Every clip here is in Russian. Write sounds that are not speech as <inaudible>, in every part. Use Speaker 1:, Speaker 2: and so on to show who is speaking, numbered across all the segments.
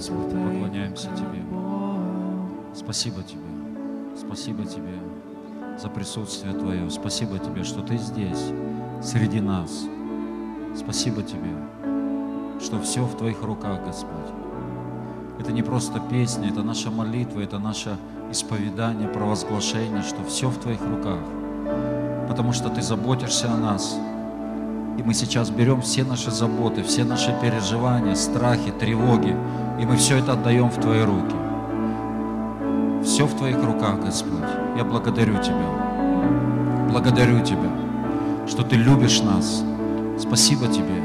Speaker 1: Господь, мы поклоняемся Тебе. Спасибо Тебе. Спасибо Тебе за присутствие Твое. Спасибо Тебе, что Ты здесь, среди нас. Спасибо Тебе, что все в Твоих руках, Господь. Это не просто песня, это наша молитва, это наше исповедание, провозглашение, что все в Твоих руках. Потому что Ты заботишься о нас. И мы сейчас берем все наши заботы, все наши переживания, страхи, тревоги, и мы все это отдаем в Твои руки. Все в Твоих руках, Господь. Я благодарю Тебя. Благодарю Тебя, что Ты любишь нас. Спасибо Тебе.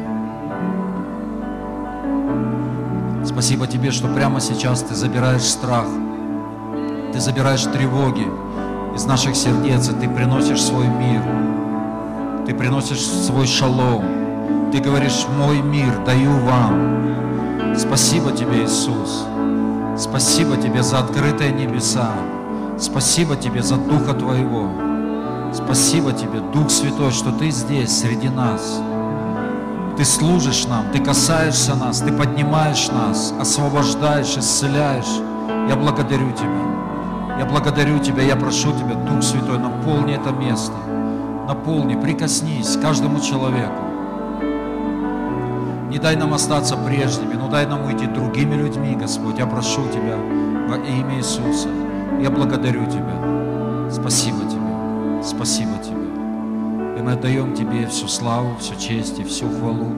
Speaker 1: Спасибо Тебе, что прямо сейчас Ты забираешь страх, Ты забираешь тревоги из наших сердец, и Ты приносишь свой мир. Ты приносишь свой шалом. Ты говоришь, мой мир даю вам. Спасибо Тебе, Иисус. Спасибо Тебе за открытые небеса. Спасибо Тебе за Духа Твоего. Спасибо Тебе, Дух Святой, что Ты здесь, среди нас. Ты служишь нам, Ты касаешься нас, Ты поднимаешь нас, освобождаешь, исцеляешь. Я благодарю Тебя. Я благодарю Тебя, я прошу Тебя, Дух Святой, наполни это место. Наполни, прикоснись каждому человеку. Не дай нам остаться прежними, но дай нам уйти другими людьми, Господь. Я прошу Тебя во имя Иисуса. Я благодарю Тебя. Спасибо Тебе. Спасибо Тебе. И мы отдаем Тебе всю славу, всю честь и всю хвалу.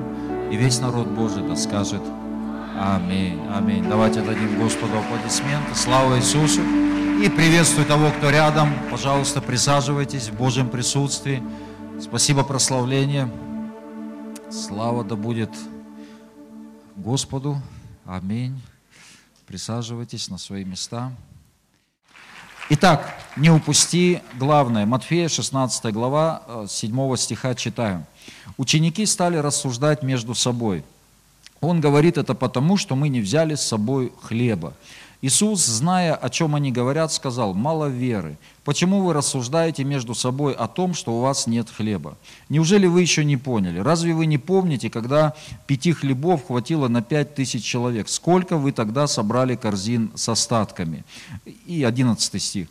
Speaker 1: И весь народ Божий да скажет Аминь. Аминь. Давайте дадим Господу аплодисменты. Слава Иисусу. И приветствую того, кто рядом. Пожалуйста, присаживайтесь в Божьем присутствии. Спасибо, прославление. Слава да будет Господу. Аминь. Присаживайтесь на свои места. Итак, не упусти главное. Матфея, 16 глава, 7 э, стиха читаем. Ученики стали рассуждать между собой. Он говорит это потому, что мы не взяли с собой хлеба. Иисус, зная, о чем они говорят, сказал, мало веры. Почему вы рассуждаете между собой о том, что у вас нет хлеба? Неужели вы еще не поняли? Разве вы не помните, когда пяти хлебов хватило на пять тысяч человек? Сколько вы тогда собрали корзин с остатками? И одиннадцатый стих.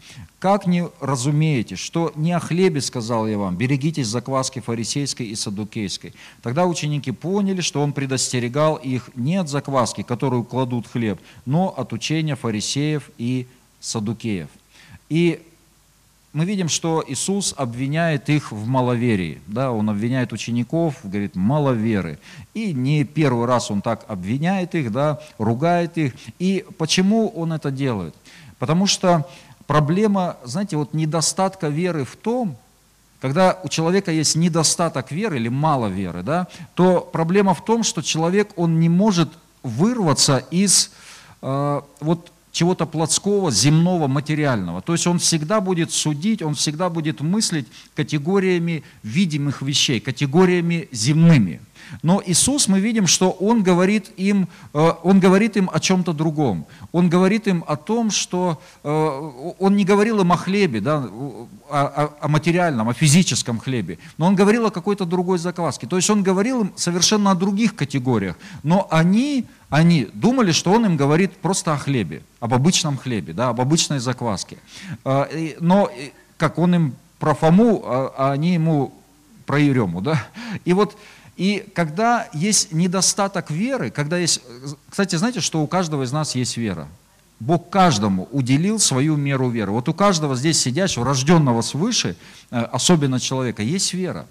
Speaker 1: Как не разумеете, что не о хлебе сказал я вам, берегитесь закваски фарисейской и садукейской. Тогда ученики поняли, что он предостерегал их не от закваски, которую кладут хлеб, но от учения фарисеев и садукеев. И мы видим, что Иисус обвиняет их в маловерии. Да, он обвиняет учеников, говорит, маловеры. И не первый раз он так обвиняет их, да, ругает их. И почему он это делает? Потому что проблема, знаете, вот недостатка веры в том, когда у человека есть недостаток веры или мало веры, да, то проблема в том, что человек, он не может вырваться из э, вот чего-то плотского, земного, материального. То есть он всегда будет судить, он всегда будет мыслить категориями видимых вещей, категориями земными. Но Иисус, мы видим, что Он говорит им, э, он говорит им о чем-то другом. Он говорит им о том, что э, Он не говорил им о хлебе, да, о, о материальном, о физическом хлебе, но Он говорил о какой-то другой закваске. То есть Он говорил им совершенно о других категориях. Но они, они думали, что Он им говорит просто о хлебе, об обычном хлебе, да, об обычной закваске. Э, но как Он им про Фому, а, а они ему про Ерему, да. И вот и когда есть недостаток веры, когда есть... Кстати, знаете, что у каждого из нас есть вера? Бог каждому уделил свою меру веры. Вот у каждого здесь сидящего, рожденного свыше, э, особенно человека, есть вера.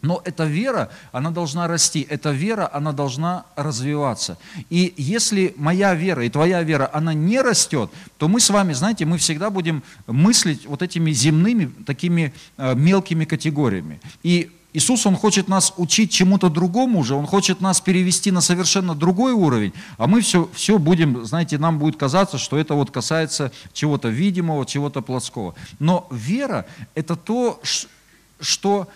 Speaker 1: Но эта вера, она должна расти, эта вера, она должна развиваться. И если моя вера и твоя вера, она не растет, то мы с вами, знаете, мы всегда будем мыслить вот этими земными, такими э, мелкими категориями. И Иисус, Он хочет нас учить чему-то другому уже, Он хочет нас перевести на совершенно другой уровень, а мы все, все будем, знаете, нам будет казаться, что это вот касается чего-то видимого, чего-то плоского. Но вера – это то, что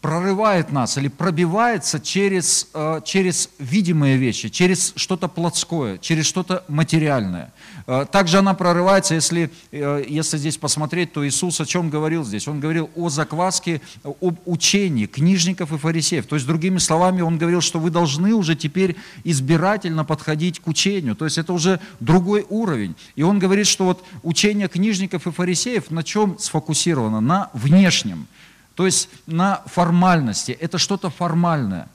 Speaker 1: прорывает нас или пробивается через, э, через видимые вещи, через что-то плотское, через что-то материальное. Э, также она прорывается, если, э, если здесь посмотреть, то Иисус о чем говорил здесь? Он говорил о закваске, об учении книжников и фарисеев. То есть, другими словами, он говорил, что вы должны уже теперь избирательно подходить к учению. То есть, это уже другой уровень. И он говорит, что вот учение книжников и фарисеев на чем сфокусировано? На внешнем. То есть на формальности. Это что-то формальное.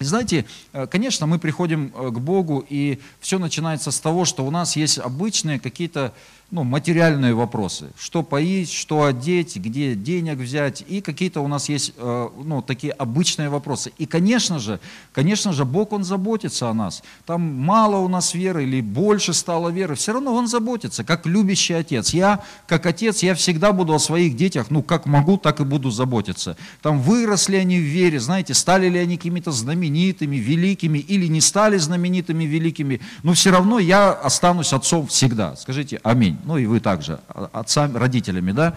Speaker 1: Знаете, э, конечно, мы приходим э, к Богу, и все начинается с того, что у нас есть обычные какие-то ну, материальные вопросы. Что поить, что одеть, где денег взять. И какие-то у нас есть э, ну, такие обычные вопросы. И, конечно же, конечно же, Бог, Он заботится о нас. Там мало у нас веры или больше стало веры. Все равно Он заботится, как любящий отец. Я, как отец, я всегда буду о своих детях, ну, как могу, так и буду заботиться. Там выросли они в вере, знаете, стали ли они какими-то знаменитыми, великими или не стали знаменитыми, великими. Но все равно я останусь отцом всегда. Скажите аминь. Ну и вы также, а, отцами, родителями, да.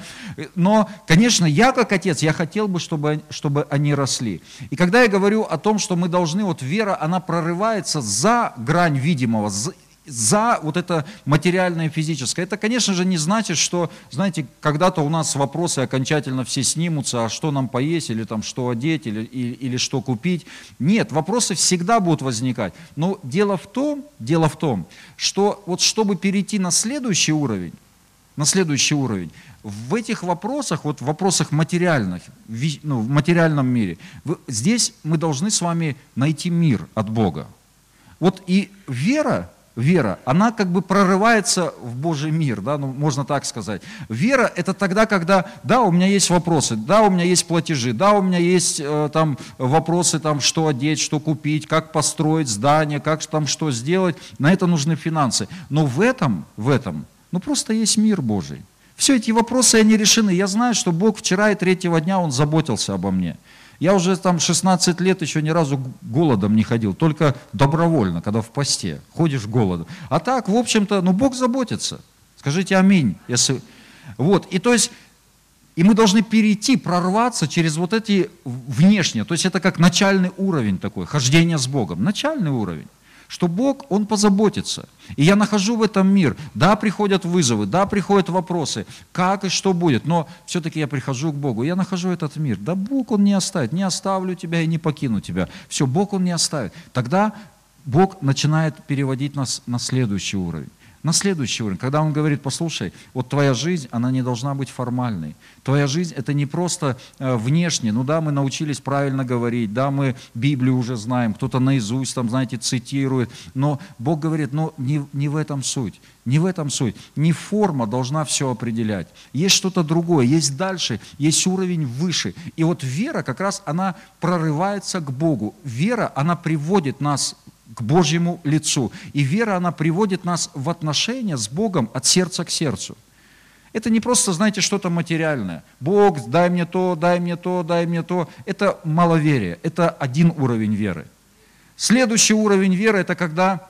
Speaker 1: Но, конечно, я как отец, я хотел бы, чтобы, чтобы они росли. И когда я говорю о том, что мы должны, вот вера, она прорывается за грань видимого, за вот это материальное физическое. Это, конечно же, не значит, что, знаете, когда-то у нас вопросы окончательно все снимутся, а что нам поесть, или там что одеть, или, или, или что купить. Нет, вопросы всегда будут возникать. Но дело в том, дело в том, что вот чтобы перейти на следующий уровень, на следующий уровень, в этих вопросах, вот в вопросах материальных, ну, в материальном мире, здесь мы должны с вами найти мир от Бога. Вот и вера, вера, она как бы прорывается в Божий мир, да, ну, можно так сказать. Вера – это тогда, когда, да, у меня есть вопросы, да, у меня есть платежи, да, у меня есть э, там вопросы, там, что одеть, что купить, как построить здание, как там что сделать, на это нужны финансы. Но в этом, в этом, ну просто есть мир Божий. Все эти вопросы, они решены. Я знаю, что Бог вчера и третьего дня, Он заботился обо мне. Я уже там 16 лет еще ни разу голодом не ходил, только добровольно, когда в посте, ходишь голодом. А так, в общем-то, ну Бог заботится. Скажите аминь. Если... Вот, и то есть, и мы должны перейти, прорваться через вот эти внешние, то есть это как начальный уровень такой, хождение с Богом, начальный уровень что Бог, Он позаботится. И я нахожу в этом мир. Да, приходят вызовы, да, приходят вопросы, как и что будет, но все-таки я прихожу к Богу, я нахожу этот мир. Да Бог, Он не оставит, не оставлю тебя и не покину тебя. Все, Бог, Он не оставит. Тогда Бог начинает переводить нас на следующий уровень на следующий уровень, когда он говорит, послушай, вот твоя жизнь, она не должна быть формальной. Твоя жизнь это не просто э, внешне, ну да, мы научились правильно говорить, да, мы Библию уже знаем, кто-то наизусть там, знаете, цитирует, но Бог говорит, но не, не в этом суть, не в этом суть. Не форма должна все определять. Есть что-то другое, есть дальше, есть уровень выше. И вот вера как раз, она прорывается к Богу. Вера, она приводит нас к Божьему лицу. И вера, она приводит нас в отношения с Богом от сердца к сердцу. Это не просто, знаете, что-то материальное. Бог, дай мне то, дай мне то, дай мне то. Это маловерие. Это один уровень веры. Следующий уровень веры – это когда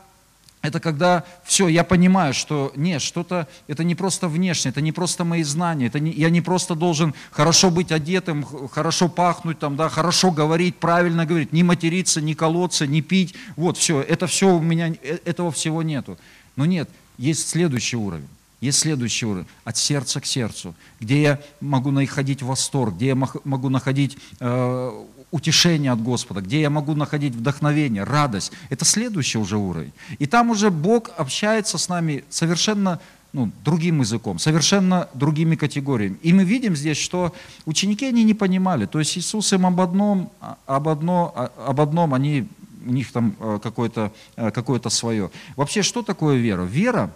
Speaker 1: это когда все, я понимаю, что нет, что-то, это не просто внешне, это не просто мои знания, это не, я не просто должен хорошо быть одетым, хорошо пахнуть, там, да, хорошо говорить, правильно говорить, не материться, не колоться, не пить, вот все, это все у меня, э, этого всего нету. Но нет, есть следующий уровень. Есть следующий уровень, от сердца к сердцу, где я могу находить восторг, где я могу находить э, утешение от Господа, где я могу находить вдохновение, радость. Это следующий уже уровень. И там уже Бог общается с нами совершенно ну, другим языком, совершенно другими категориями. И мы видим здесь, что ученики они не понимали. То есть Иисус им об одном, а, об, одно, а, об одном они, у них там э, какое-то э, какое свое. Вообще, что такое вера? Вера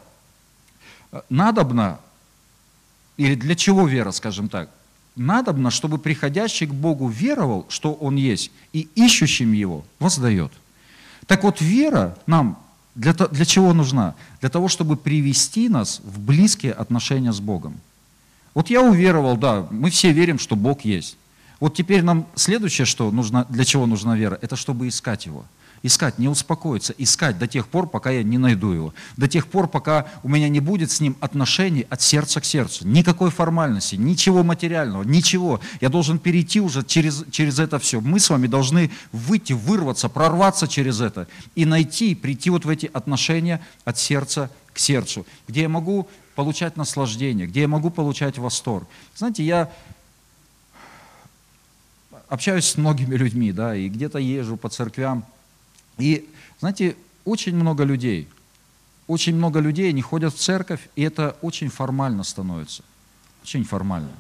Speaker 1: э, надобна, или для чего вера, скажем так? Надобно, чтобы приходящий к Богу веровал, что Он есть, и ищущим Его воздает. Так вот, вера нам для, для чего нужна? Для того, чтобы привести нас в близкие отношения с Богом. Вот я уверовал, да, мы все верим, что Бог есть. Вот теперь нам следующее, что нужно, для чего нужна вера, это чтобы искать Его. Искать, не успокоиться, искать до тех пор, пока я не найду его, до тех пор, пока у меня не будет с ним отношений от сердца к сердцу, никакой формальности, ничего материального, ничего. Я должен перейти уже через, через это все. Мы с вами должны выйти, вырваться, прорваться через это и найти, прийти вот в эти отношения от сердца к сердцу, где я могу получать наслаждение, где я могу получать восторг. Знаете, я общаюсь с многими людьми, да, и где-то езжу по церквям. И, знаете, очень много людей, очень много людей, они ходят в церковь, и это очень формально становится. Очень формально.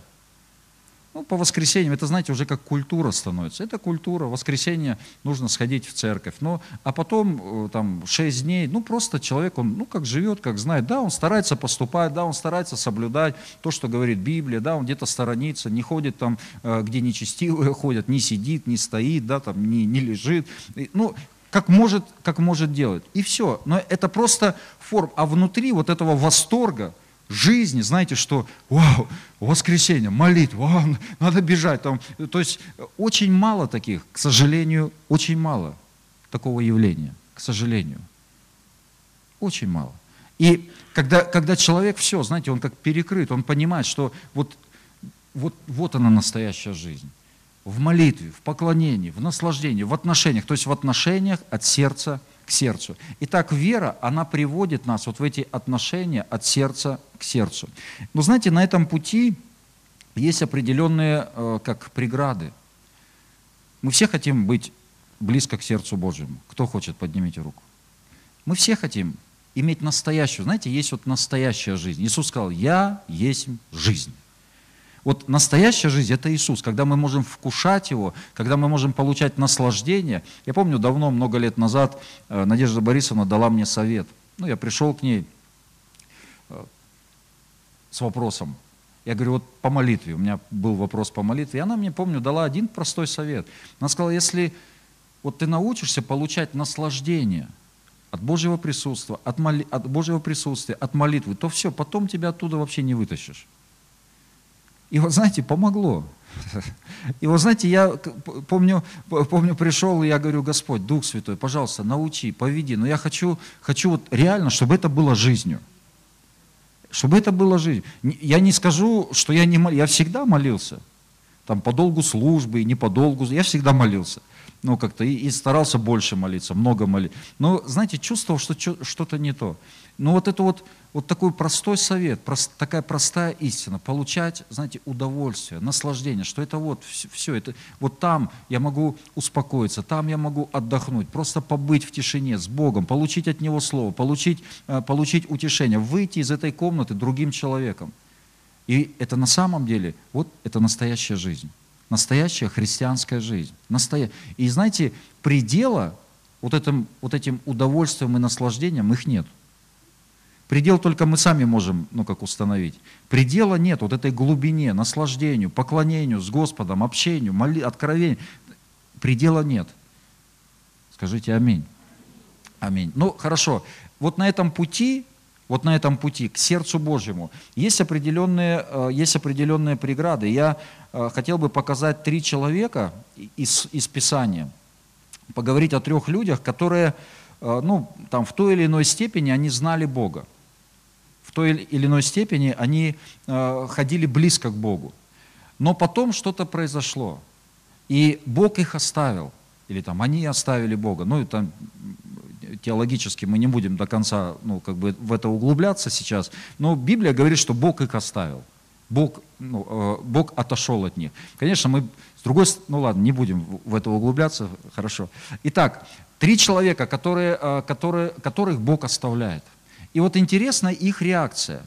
Speaker 1: Ну, по воскресеньям, это, знаете, уже как культура становится. Это культура, воскресенье нужно сходить в церковь. Но, а потом, э, там, шесть дней, ну, просто человек, он, ну, как живет, как знает. Да, он старается поступать, да, он старается соблюдать то, что говорит Библия, да, он где-то сторонится, не ходит там, э, где нечестивые <laughs> ходят, не сидит, не стоит, да, там, не, не лежит. Ну, как может, как может делать. И все. Но это просто форм. А внутри вот этого восторга, жизни, знаете, что вау, воскресенье, молитва, вау, надо бежать. Там. То есть очень мало таких, к сожалению, очень мало такого явления, к сожалению. Очень мало. И когда, когда человек все, знаете, он как перекрыт, он понимает, что вот, вот, вот она настоящая жизнь. В молитве, в поклонении, в наслаждении, в отношениях, то есть в отношениях от сердца к сердцу. Итак, вера, она приводит нас вот в эти отношения от сердца к сердцу. Но знаете, на этом пути есть определенные э, как преграды. Мы все хотим быть близко к сердцу Божьему. Кто хочет, поднимите руку. Мы все хотим иметь настоящую. Знаете, есть вот настоящая жизнь. Иисус сказал, я есть жизнь. Вот настоящая жизнь – это Иисус, когда мы можем вкушать Его, когда мы можем получать наслаждение. Я помню, давно, много лет назад, э, Надежда Борисовна дала мне совет. Ну, я пришел к ней э, с вопросом. Я говорю, вот по молитве, у меня был вопрос по молитве, и она мне, помню, дала один простой совет. Она сказала, если вот ты научишься получать наслаждение от Божьего присутствия, от, моли, от Божьего присутствия, от молитвы, то все, потом тебя оттуда вообще не вытащишь. И вот, знаете, помогло. И вот, знаете, я помню, помню пришел, и я говорю, Господь, Дух Святой, пожалуйста, научи, поведи. Но я хочу, хочу вот реально, чтобы это было жизнью. Чтобы это было жизнью. Я не скажу, что я не молился. Я всегда молился. Там по долгу службы, не по долгу. Я всегда молился. Ну, как-то и, и старался больше молиться, много молиться. Но, знаете, чувствовал, что что-то не то. Но вот это вот вот такой простой совет, прост, такая простая истина, получать, знаете, удовольствие, наслаждение, что это вот все, все это, вот там я могу успокоиться, там я могу отдохнуть, просто побыть в тишине с Богом, получить от Него Слово, получить, э, получить утешение, выйти из этой комнаты другим человеком. И это на самом деле, вот это настоящая жизнь, настоящая христианская жизнь. Настоя... И знаете, предела вот этим, вот этим удовольствием и наслаждением их нет. Предел только мы сами можем, ну как установить. Предела нет вот этой глубине, наслаждению, поклонению с Господом, общению, моли, откровению. Предела нет. Скажите аминь. Аминь. Ну хорошо. Вот на этом пути, вот на этом пути к сердцу Божьему есть определенные, э, есть определенные преграды. Я э, хотел бы показать три человека из, из Писания, поговорить о трех людях, которые э, ну, там, в той или иной степени они знали Бога в той или иной степени они э, ходили близко к Богу. Но потом что-то произошло, и Бог их оставил, или там они оставили Бога. Ну, это теологически мы не будем до конца ну, как бы в это углубляться сейчас, но Библия говорит, что Бог их оставил. Бог, ну, э, Бог отошел от них. Конечно, мы с другой стороны, ну ладно, не будем в это углубляться, хорошо. Итак, три человека, которые, э, которые, которых Бог оставляет – и вот интересна их реакция.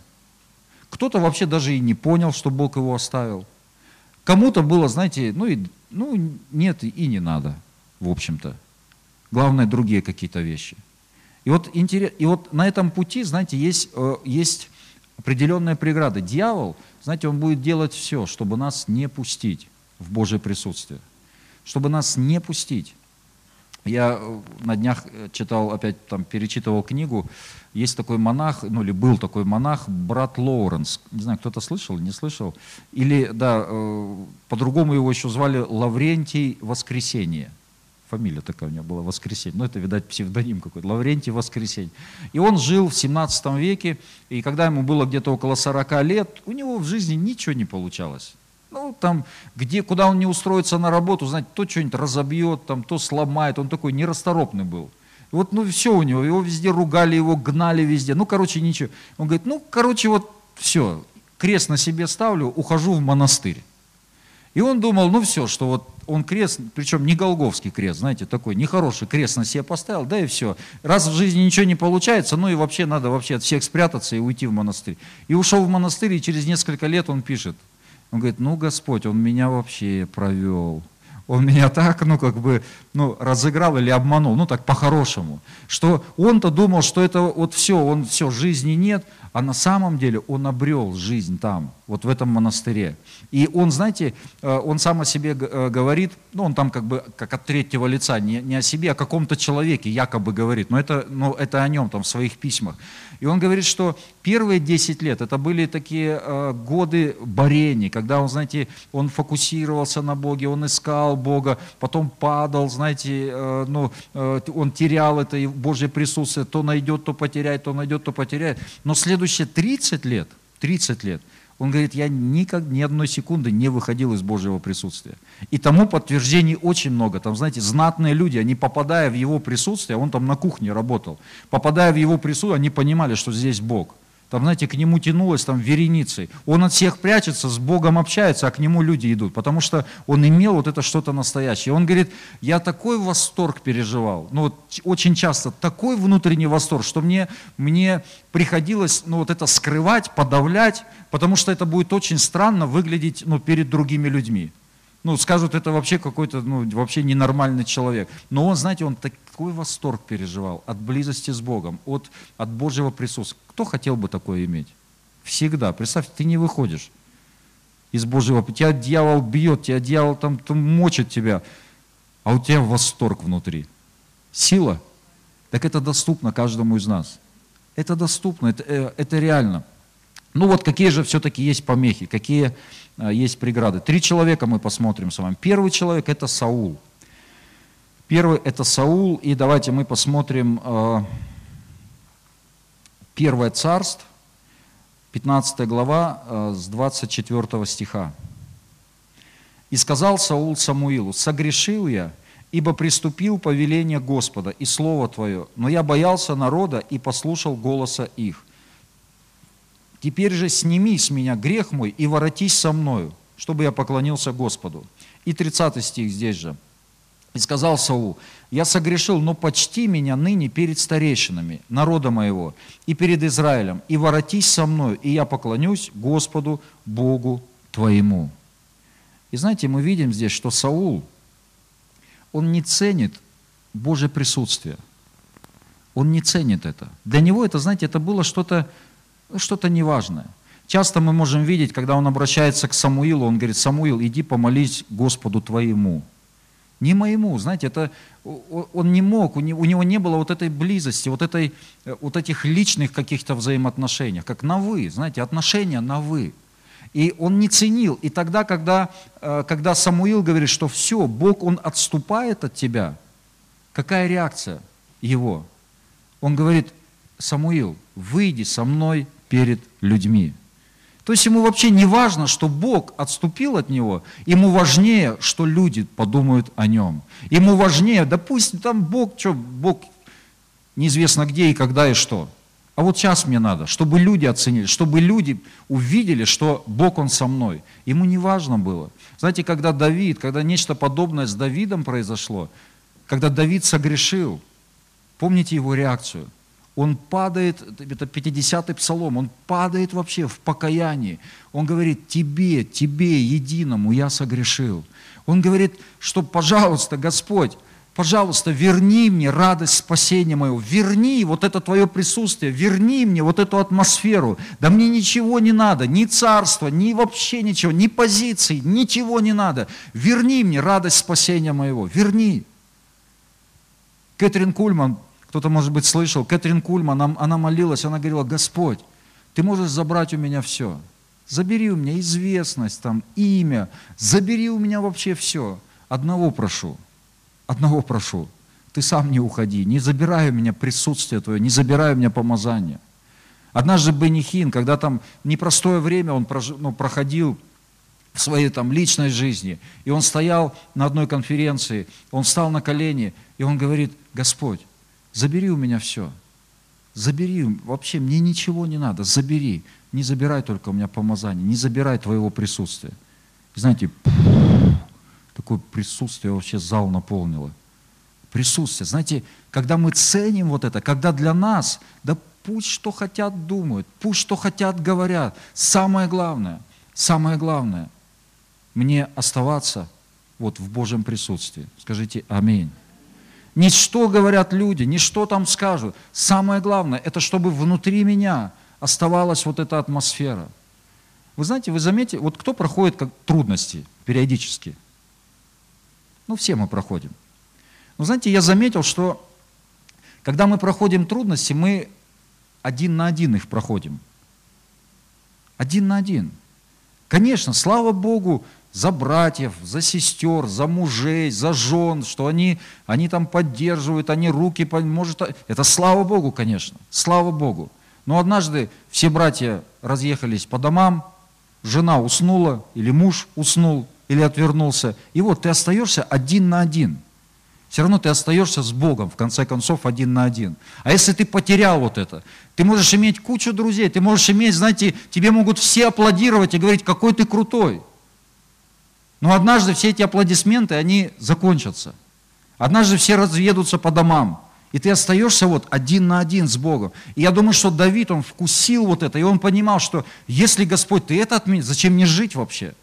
Speaker 1: Кто-то вообще даже и не понял, что Бог его оставил. Кому-то было, знаете, ну, и, ну нет, и не надо, в общем-то. Главное, другие какие-то вещи. И вот, интерес, и вот на этом пути, знаете, есть, э, есть определенная преграда. Дьявол, знаете, он будет делать все, чтобы нас не пустить в Божье присутствие. Чтобы нас не пустить. Я э, на днях э, читал, опять там перечитывал книгу, есть такой монах, ну или был такой монах, брат Лоуренс, не знаю, кто-то слышал, не слышал, или, да, э, по-другому его еще звали Лаврентий Воскресение, фамилия такая у него была, Воскресенье. Ну, это, видать, псевдоним какой-то, Лаврентий Воскресенье. И он жил в 17 веке, и когда ему было где-то около 40 лет, у него в жизни ничего не получалось. Ну, там, где, куда он не устроится на работу, знаете, то что-нибудь разобьет, там, то сломает, он такой нерасторопный был. Вот, ну, все у него, его везде ругали, его гнали везде, ну, короче, ничего. Он говорит, ну, короче, вот все, крест на себе ставлю, ухожу в монастырь. И он думал, ну все, что вот он крест, причем не Голговский крест, знаете, такой нехороший крест на себе поставил, да и все. Раз в жизни ничего не получается, ну и вообще надо вообще от всех спрятаться и уйти в монастырь. И ушел в монастырь, и через несколько лет он пишет, он говорит, ну Господь, он меня вообще провел. Он меня так, ну как бы, ну разыграл или обманул, ну так по-хорошему. Что он-то думал, что это вот все, он все, жизни нет, а на самом деле он обрел жизнь там, вот в этом монастыре. И он, знаете, э, он сам о себе э, говорит, ну он там как бы как от третьего лица, не, не о себе, а о каком-то человеке якобы говорит, но это, но это о нем там в своих письмах. И он говорит, что первые 10 лет это были такие э, годы борений, когда он, знаете, он фокусировался на Боге, он искал Бога, потом падал, знаете, э, ну, э, он терял это Божье присутствие, то найдет, то потеряет, то найдет, то потеряет. Но следующие 30 лет, 30 лет – он говорит, я никак, ни одной секунды не выходил из Божьего присутствия. И тому подтверждений очень много. Там, знаете, знатные люди, они попадая в его присутствие, он там на кухне работал, попадая в его присутствие, они понимали, что здесь Бог. Там, знаете, к нему тянулось там вереницей. Он от всех прячется, с Богом общается, а к нему люди идут, потому что он имел вот это что-то настоящее. Он говорит, я такой восторг переживал, ну вот очень часто такой внутренний восторг, что мне, мне приходилось ну, вот это скрывать, подавлять, потому что это будет очень странно выглядеть ну, перед другими людьми ну, скажут, это вообще какой-то, ну, вообще ненормальный человек. Но он, знаете, он такой восторг переживал от близости с Богом, от, от Божьего присутствия. Кто хотел бы такое иметь? Всегда. Представь, ты не выходишь из Божьего, тебя дьявол бьет, тебя дьявол там, там мочит тебя, а у тебя восторг внутри. Сила. Так это доступно каждому из нас. Это доступно, это, э, это реально. Ну вот какие же все-таки есть помехи, какие а, есть преграды. Три человека мы посмотрим с вами. Первый человек это Саул. Первый это Саул, и давайте мы посмотрим э, Первое царство, 15 глава, э, с 24 стиха. «И сказал Саул Самуилу, согрешил я, ибо приступил повеление Господа и Слово Твое, но я боялся народа и послушал голоса их. Теперь же сними с меня грех мой и воротись со мною, чтобы я поклонился Господу. И 30 стих здесь же. И сказал Саул, я согрешил, но почти меня ныне перед старейшинами народа моего и перед Израилем, и воротись со мною, и я поклонюсь Господу Богу твоему. И знаете, мы видим здесь, что Саул, он не ценит Божье присутствие. Он не ценит это. Для него это, знаете, это было что-то что-то неважное. Часто мы можем видеть, когда он обращается к Самуилу, он говорит, Самуил, иди помолись Господу твоему. Не моему, знаете, это он не мог, у него не было вот этой близости, вот, этой, вот этих личных каких-то взаимоотношений, как на вы, знаете, отношения на вы. И он не ценил. И тогда, когда, э, когда Самуил говорит, что все, Бог, он отступает от тебя, какая реакция его? Он говорит, Самуил, выйди со мной перед людьми. То есть ему вообще не важно, что Бог отступил от него, ему важнее, что люди подумают о нем. Ему важнее, допустим, там Бог, что, Бог неизвестно где и когда и что. А вот сейчас мне надо, чтобы люди оценили, чтобы люди увидели, что Бог, Он со мной. Ему не важно было. Знаете, когда Давид, когда нечто подобное с Давидом произошло, когда Давид согрешил, помните его реакцию – он падает, это 50-й псалом, он падает вообще в покаянии. Он говорит, тебе, тебе, единому я согрешил. Он говорит, что, пожалуйста, Господь, пожалуйста, верни мне радость спасения моего, верни вот это твое присутствие, верни мне вот эту атмосферу. Да мне ничего не надо, ни царства, ни вообще ничего, ни позиций, ничего не надо. Верни мне радость спасения моего, верни. Кэтрин Кульман кто-то, может быть, слышал, Кэтрин Кульман, она, она молилась, она говорила, Господь, ты можешь забрать у меня все. Забери у меня известность, там, имя, забери у меня вообще все. Одного прошу. одного прошу, ты сам не уходи, не забирай у меня присутствие твое, не забирай у меня помазание. Однажды Бенихин, когда там непростое время он ну, проходил в своей там личной жизни, и он стоял на одной конференции, он встал на колени, и он говорит, Господь, забери у меня все, забери, вообще мне ничего не надо, забери, не забирай только у меня помазание, не забирай твоего присутствия. знаете, такое присутствие вообще зал наполнило. Присутствие. Знаете, когда мы ценим вот это, когда для нас, да пусть что хотят думают, пусть что хотят говорят, самое главное, самое главное, мне оставаться вот в Божьем присутствии. Скажите аминь. Не что говорят люди, не что там скажут. Самое главное, это чтобы внутри меня оставалась вот эта атмосфера. Вы знаете, вы заметите, вот кто проходит как трудности периодически? Ну, все мы проходим. Но знаете, я заметил, что когда мы проходим трудности, мы один на один их проходим. Один на один. Конечно, слава Богу, за братьев, за сестер, за мужей, за жен, что они, они там поддерживают, они руки, может, это слава Богу, конечно, слава Богу. Но однажды все братья разъехались по домам, жена уснула, или муж уснул, или отвернулся, и вот ты остаешься один на один. Все равно ты остаешься с Богом, в конце концов, один на один. А если ты потерял вот это, ты можешь иметь кучу друзей, ты можешь иметь, знаете, тебе могут все аплодировать и говорить, какой ты крутой – но однажды все эти аплодисменты, они закончатся. Однажды все разъедутся по домам. И ты остаешься вот один на один с Богом. И я думаю, что Давид, он вкусил вот это, и он понимал, что если Господь, ты это отменишь, зачем мне жить вообще?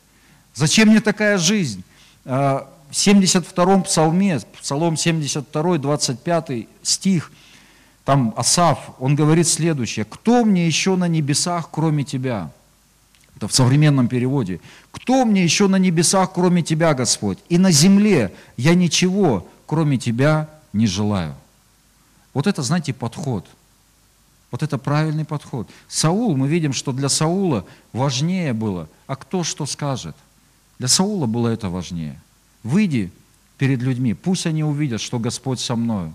Speaker 1: Зачем мне такая жизнь? А, в 72-м псалме, псалом 72, 25 стих, там Асав, он говорит следующее. «Кто мне еще на небесах, кроме Тебя?» Это в современном переводе. «Кто мне еще на небесах, кроме Тебя, Господь? И на земле я ничего, кроме Тебя, не желаю». Вот это, знаете, подход. Вот это правильный подход. Саул, мы видим, что для Саула важнее было, а кто что скажет. Для Саула было это важнее. Выйди перед людьми, пусть они увидят, что Господь со мною.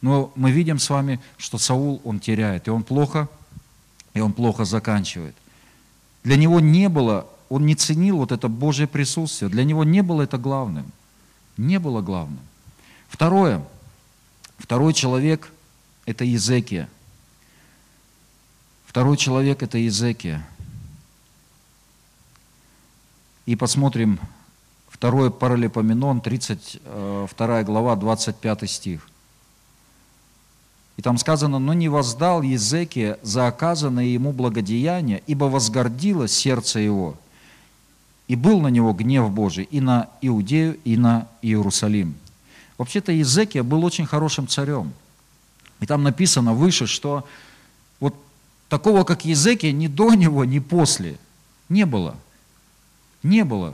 Speaker 1: Но мы видим с вами, что Саул, он теряет, и он плохо, и он плохо заканчивает. Для него не было, он не ценил вот это Божье присутствие. Для него не было это главным. Не было главным. Второе. Второй человек – это Езекия. Второй человек – это Езекия. И посмотрим второе Паралипоменон, 32 э, глава, 25 стих. И там сказано, но не воздал Езекия за оказанное ему благодеяние, ибо возгордилось сердце его. И был на него гнев Божий и на Иудею, и на Иерусалим. Вообще-то Езекия был очень хорошим царем. И там написано выше, что вот такого, как Езекия, ни до него, ни после не было. Не было.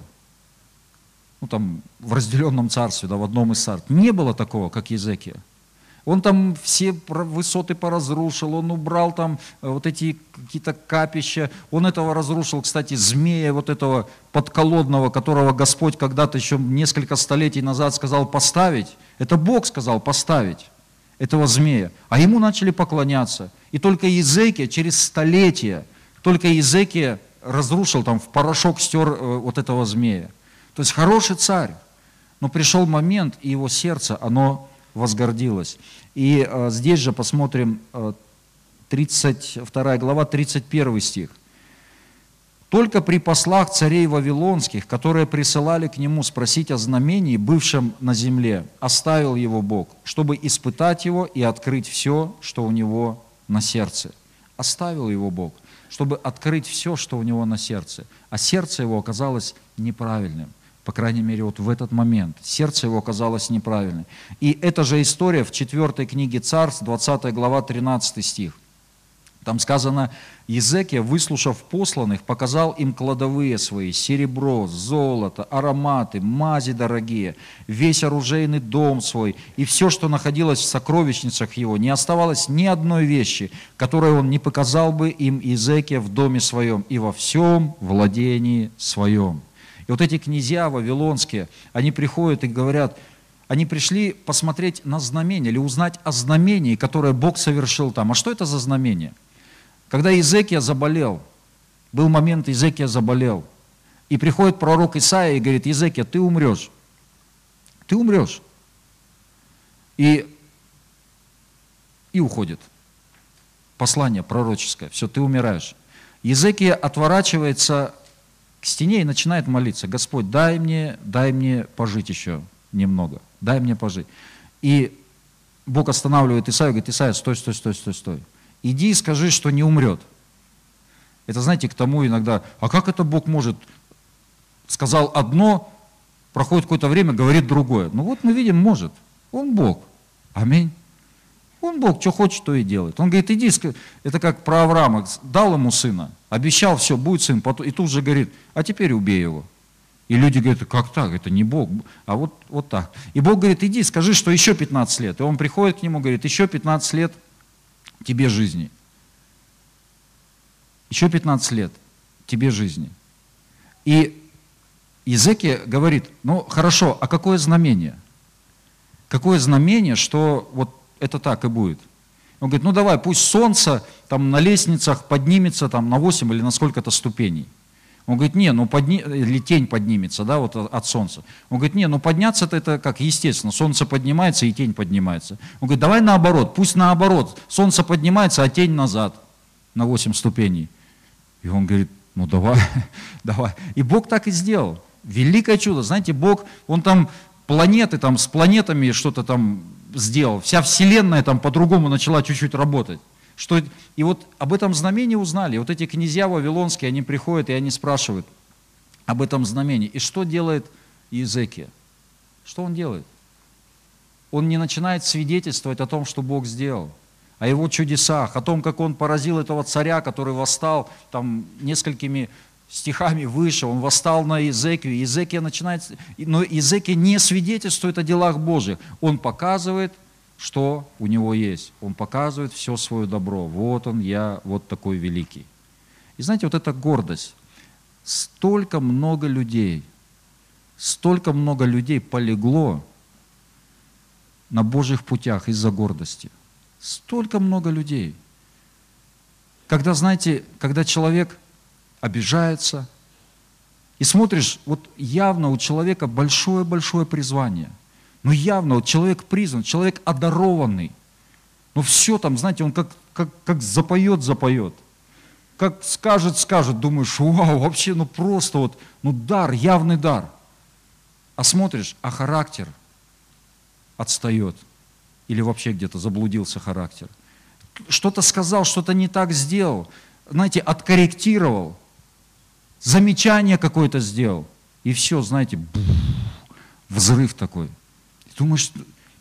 Speaker 1: Ну там в разделенном царстве, да, в одном из царств. Не было такого, как Езекия. Он там все высоты поразрушил, он убрал там э, вот эти какие-то капища. Он этого разрушил, кстати, змея вот этого подколодного, которого Господь когда-то еще несколько столетий назад сказал поставить. Это Бог сказал поставить этого змея. А ему начали поклоняться. И только Езекия через столетия, только Езекия разрушил там, в порошок стер э, вот этого змея. То есть хороший царь. Но пришел момент, и его сердце, оно возгордилась. И э, здесь же посмотрим э, 32 глава, 31 стих. Только при послах царей Вавилонских, которые присылали к нему спросить о знамении, бывшем на земле, оставил его Бог, чтобы испытать его и открыть все, что у него на сердце. Оставил его Бог, чтобы открыть все, что у него на сердце. А сердце его оказалось неправильным – по крайней мере, вот в этот момент. Сердце его оказалось неправильным. И эта же история в 4 книге Царств, 20 глава, 13 стих. Там сказано, Езекия, выслушав посланных, показал им кладовые свои, серебро, золото, ароматы, мази дорогие, весь оружейный дом свой и все, что находилось в сокровищницах его. Не оставалось ни одной вещи, которой он не показал бы им Езекия в доме своем и во всем владении своем. И вот эти князья вавилонские, они приходят и говорят, Они пришли посмотреть на знамение или узнать о знамении, которое Бог совершил там. А что это за знамение? Когда Иезекия заболел, был момент, Иезекия заболел, и приходит пророк Исаия и говорит, Иезекия, ты умрешь. Ты умрешь. И, и уходит. Послание пророческое. Все, ты умираешь. Езекия отворачивается к стене и начинает молиться. Господь, дай мне, дай мне пожить еще немного. Дай мне пожить. И Бог останавливает Исаию говорит, Исаия, стой, стой, стой, стой, стой. Иди и скажи, что не умрет. Это, знаете, к тому иногда, а как это Бог может? Сказал одно, проходит какое-то время, говорит другое. Ну вот мы видим, может. Он Бог. Аминь. Он Бог, что хочет, то и делает. Он говорит, иди, это как про Авраама, дал ему сына, обещал, все, будет сын, и тут же говорит, а теперь убей его. И люди говорят, как так, это не Бог, а вот, вот так. И Бог говорит, иди, скажи, что еще 15 лет. И он приходит к нему, говорит, еще 15 лет тебе жизни. Еще 15 лет тебе жизни. И Езеки говорит, ну хорошо, а какое знамение? Какое знамение, что вот это так и будет? Он говорит, ну давай, пусть солнце там на лестницах поднимется там на 8 или на сколько-то ступеней. Он говорит, не, ну подни... или тень поднимется, да, вот от солнца. Он говорит, не, ну подняться-то это как естественно, солнце поднимается и тень поднимается. Он говорит, давай наоборот, пусть наоборот, солнце поднимается, а тень назад на 8 ступеней. И он говорит, ну давай, <laughs> давай. И Бог так и сделал. Великое чудо. Знаете, Бог, Он там планеты, там с планетами что-то там сделал. Вся Вселенная там по-другому начала чуть-чуть работать. Что, и вот об этом знамении узнали. Вот эти князья вавилонские, они приходят и они спрашивают об этом знамении. И что делает Иезекия? Что он делает? Он не начинает свидетельствовать о том, что Бог сделал, о его чудесах, о том, как он поразил этого царя, который восстал там несколькими стихами выше, он восстал на Иезекию. Иезекия начинает, но Иезекия не свидетельствует о делах Божьих. Он показывает, что у него есть. Он показывает все свое добро. Вот он, я вот такой великий. И знаете, вот эта гордость. Столько много людей, столько много людей полегло на Божьих путях из-за гордости. Столько много людей. Когда, знаете, когда человек обижается. И смотришь, вот явно у человека большое-большое призвание. Ну явно, вот человек призван, человек одарованный. Ну все там, знаете, он как, как, как запоет, запоет. Как скажет, скажет, думаешь, вау, вообще, ну просто вот, ну дар, явный дар. А смотришь, а характер отстает. Или вообще где-то заблудился характер. Что-то сказал, что-то не так сделал. Знаете, откорректировал замечание какое-то сделал, и все, знаете, взрыв такой. И думаешь,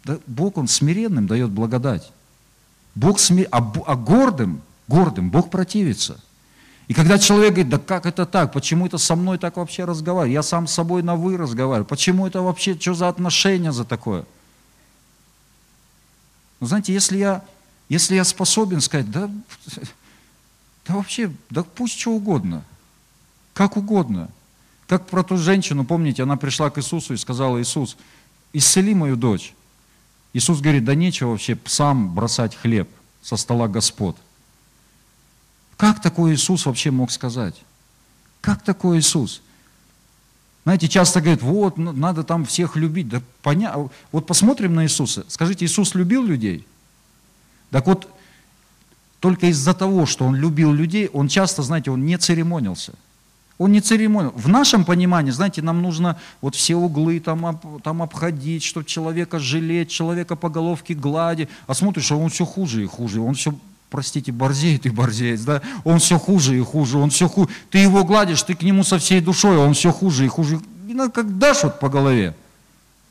Speaker 1: да, Бог, Он смиренным дает благодать. Бог сме... а, а гордым, гордым Бог противится. И когда человек говорит, да как это так, почему это со мной так вообще разговаривать? Я сам с собой на «вы» разговариваю. Почему это вообще, что за отношения за такое? Ну, знаете, если я, если я способен сказать, да, <laughs> да вообще, да пусть что угодно – как угодно. Как про ту женщину, помните, она пришла к Иисусу и сказала, Иисус, исцели мою дочь. Иисус говорит, да нечего вообще псам бросать хлеб со стола Господ. Как такой Иисус вообще мог сказать? Как такой Иисус? Знаете, часто говорят, вот, надо там всех любить. Да поня... Вот посмотрим на Иисуса. Скажите, Иисус любил людей? Так вот, только из-за того, что Он любил людей, Он часто, знаете, Он не церемонился. Он не церемонил. В нашем понимании, знаете, нам нужно вот все углы там, там обходить, чтобы человека жалеть, человека по головке гладить. А смотришь, а он все хуже и хуже. Он все, простите, борзеет и борзеет. Да? Он все хуже и хуже, он все хуже. Ты его гладишь, ты к нему со всей душой, он все хуже и хуже. И надо как дашь вот по голове.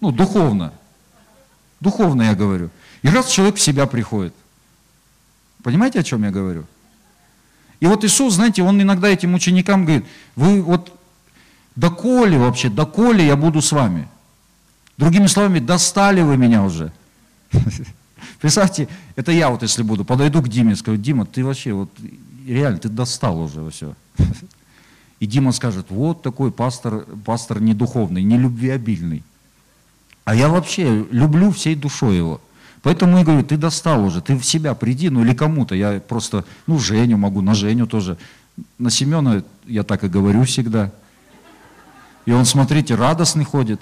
Speaker 1: Ну, духовно. Духовно я говорю. И раз человек в себя приходит. Понимаете, о чем я говорю? И вот Иисус, знаете, Он иногда этим ученикам говорит, вы вот доколе вообще, доколе я буду с вами? Другими словами, достали вы меня уже. <laughs> Представьте, это я вот если буду, подойду к Диме, скажу, Дима, ты вообще вот, реально, ты достал уже все. <laughs> И Дима скажет, вот такой пастор, пастор недуховный, нелюбвеобильный. А я вообще люблю всей душой его. Поэтому я говорю, ты достал уже, ты в себя приди, ну или кому-то. Я просто, ну, Женю могу, на Женю тоже. На Семена я так и говорю всегда. И он, смотрите, радостный ходит.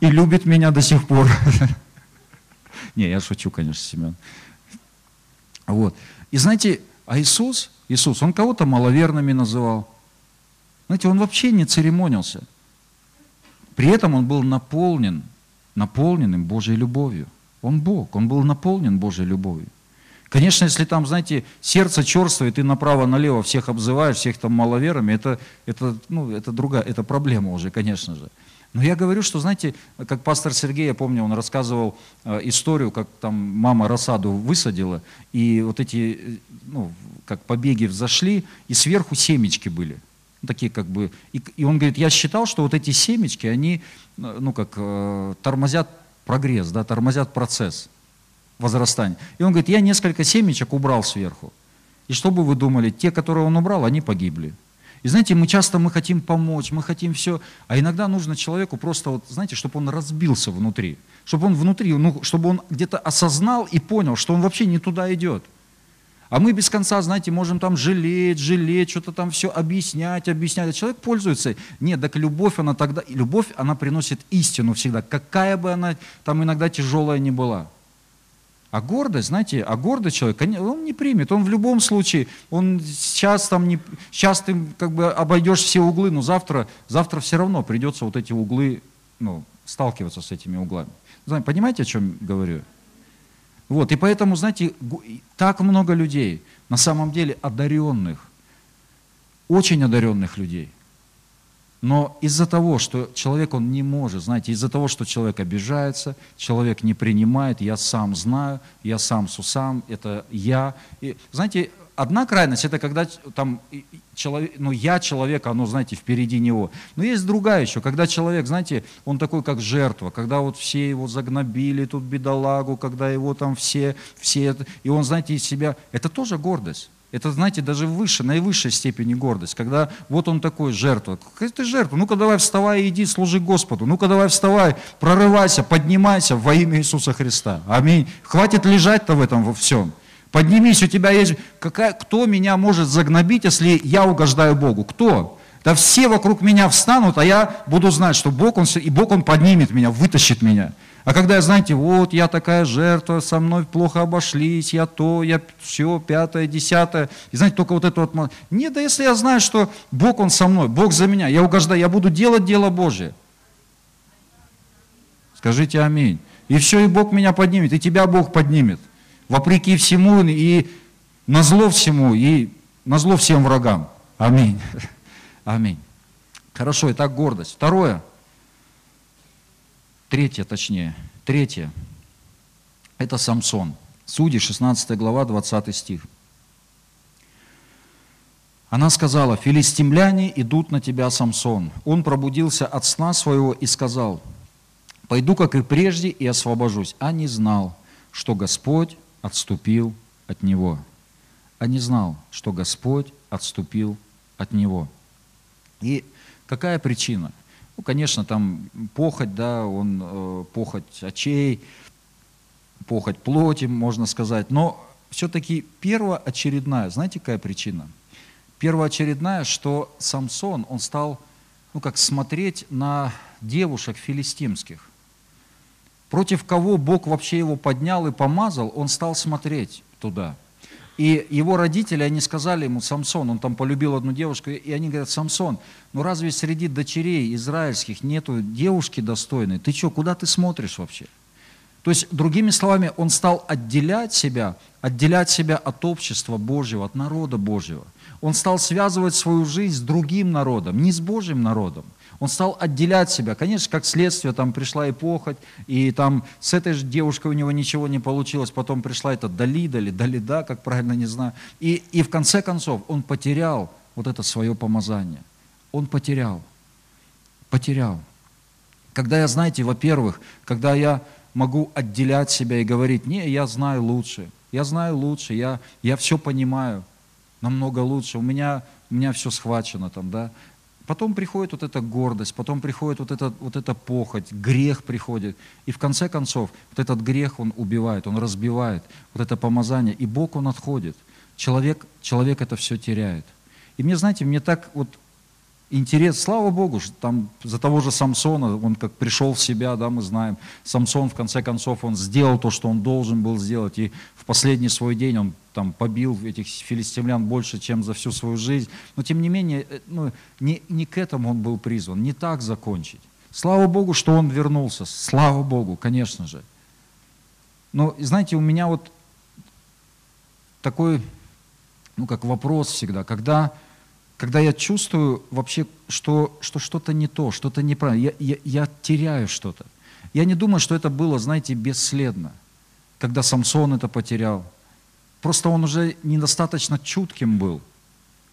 Speaker 1: И любит меня до сих пор. <laughs> Не, я шучу, конечно, Семен. Вот. И знаете, а Иисус, Иисус, он кого-то маловерными называл. Знаете, он вообще не церемонился. При этом он был наполнен, наполненным Божьей любовью. Он Бог, он был наполнен Божьей любовью. Конечно, если там, знаете, сердце черствое, и ты направо-налево всех обзываешь, всех там маловерами, это, это, ну, это другая, это проблема уже, конечно же. Но я говорю, что, знаете, как пастор Сергей, я помню, он рассказывал э, историю, как там мама рассаду высадила, и вот эти, э, ну, как побеги взошли, и сверху семечки были. Такие как бы, и, и он говорит, я считал, что вот эти семечки, они, ну, как э, тормозят прогресс, да, тормозят процесс возрастания. И он говорит, я несколько семечек убрал сверху. И что бы вы думали, те, которые он убрал, они погибли. И знаете, мы часто мы хотим помочь, мы хотим все, а иногда нужно человеку просто, вот, знаете, чтобы он разбился внутри, чтобы он внутри, ну, чтобы он где-то осознал и понял, что он вообще не туда идет. А мы без конца, знаете, можем там жалеть, жалеть, что-то там все объяснять, объяснять. А человек пользуется. Нет, так любовь, она тогда, любовь, она приносит истину всегда, какая бы она там иногда тяжелая ни была. А гордость, знаете, а гордый человек, он не примет, он в любом случае, он сейчас там не, сейчас ты как бы обойдешь все углы, но завтра, завтра все равно придется вот эти углы, ну, сталкиваться с этими углами. Понимаете, о чем говорю? Вот, и поэтому, знаете, так много людей, на самом деле одаренных, очень одаренных людей – но из-за того, что человек, он не может, знаете, из-за того, что человек обижается, человек не принимает, я сам знаю, я сам сусам, это я. И, знаете, одна крайность, это когда там человек, ну я человек, оно, знаете, впереди него. Но есть другая еще, когда человек, знаете, он такой как жертва, когда вот все его загнобили, тут бедолагу, когда его там все, все, и он, знаете, из себя, это тоже гордость. Это, знаете, даже выше, наивысшей степени гордость, когда вот он такой, жертва. Какая ты жертва? Ну-ка давай вставай и иди, служи Господу. Ну-ка давай вставай, прорывайся, поднимайся во имя Иисуса Христа. Аминь. Хватит лежать-то в этом во всем. Поднимись, у тебя есть... Какая, кто меня может загнобить, если я угождаю Богу? Кто? Да все вокруг меня встанут, а я буду знать, что Бог, Он, и Бог, Он поднимет меня, вытащит меня. А когда, знаете, вот я такая жертва, со мной плохо обошлись, я то, я все, пятое, десятое. И знаете, только вот это вот... Нет, да если я знаю, что Бог, Он со мной, Бог за меня, я угождаю, я буду делать дело Божие. Скажите аминь. И все, и Бог меня поднимет, и тебя Бог поднимет. Вопреки всему, и на зло всему, и на зло всем врагам. Аминь. Аминь. Хорошо, итак, гордость. Второе – Третье, точнее, третье, это Самсон. Судьи, 16 глава, 20 стих. Она сказала, филистимляне идут на тебя, Самсон. Он пробудился от сна своего и сказал, пойду, как и прежде, и освобожусь. А не знал, что Господь отступил от него. А не знал, что Господь отступил от него. И какая причина? Ну, конечно, там похоть, да, он э, похоть очей, похоть плоти, можно сказать. Но все-таки первоочередная, знаете, какая причина? Первоочередная, что Самсон, он стал, ну, как смотреть на девушек филистимских. Против кого Бог вообще его поднял и помазал, он стал смотреть туда. И его родители, они сказали ему, Самсон, он там полюбил одну девушку, и они говорят, Самсон, ну разве среди дочерей израильских нету девушки достойной? Ты что, куда ты смотришь вообще? То есть, другими словами, он стал отделять себя, отделять себя от общества Божьего, от народа Божьего. Он стал связывать свою жизнь с другим народом, не с Божьим народом. Он стал отделять себя. Конечно, как следствие, там пришла и похоть, и там с этой же девушкой у него ничего не получилось, потом пришла эта Далида или Далида, как правильно, не знаю. И, и в конце концов он потерял вот это свое помазание. Он потерял. Потерял. Когда я, знаете, во-первых, когда я могу отделять себя и говорить, не, я знаю лучше, я знаю лучше, я, я все понимаю, намного лучше, у меня, у меня все схвачено там, да. Потом приходит вот эта гордость, потом приходит вот эта, вот эта похоть, грех приходит. И в конце концов, вот этот грех, он убивает, он разбивает, вот это помазание, и Бог, он отходит. Человек, человек это все теряет. И мне, знаете, мне так вот интерес, слава Богу, что там за того же Самсона, он как пришел в себя, да, мы знаем, Самсон в конце концов, он сделал то, что он должен был сделать, и в последний свой день он там побил этих филистимлян больше, чем за всю свою жизнь, но тем не менее, э, ну, не, не к этому он был призван, не так закончить. Слава Богу, что он вернулся, слава Богу, конечно же. Но, знаете, у меня вот такой, ну, как вопрос всегда, когда когда я чувствую вообще, что, что что-то не то, что-то неправильно, я, я, я теряю что-то. Я не думаю, что это было, знаете, бесследно, когда Самсон это потерял. Просто он уже недостаточно чутким был.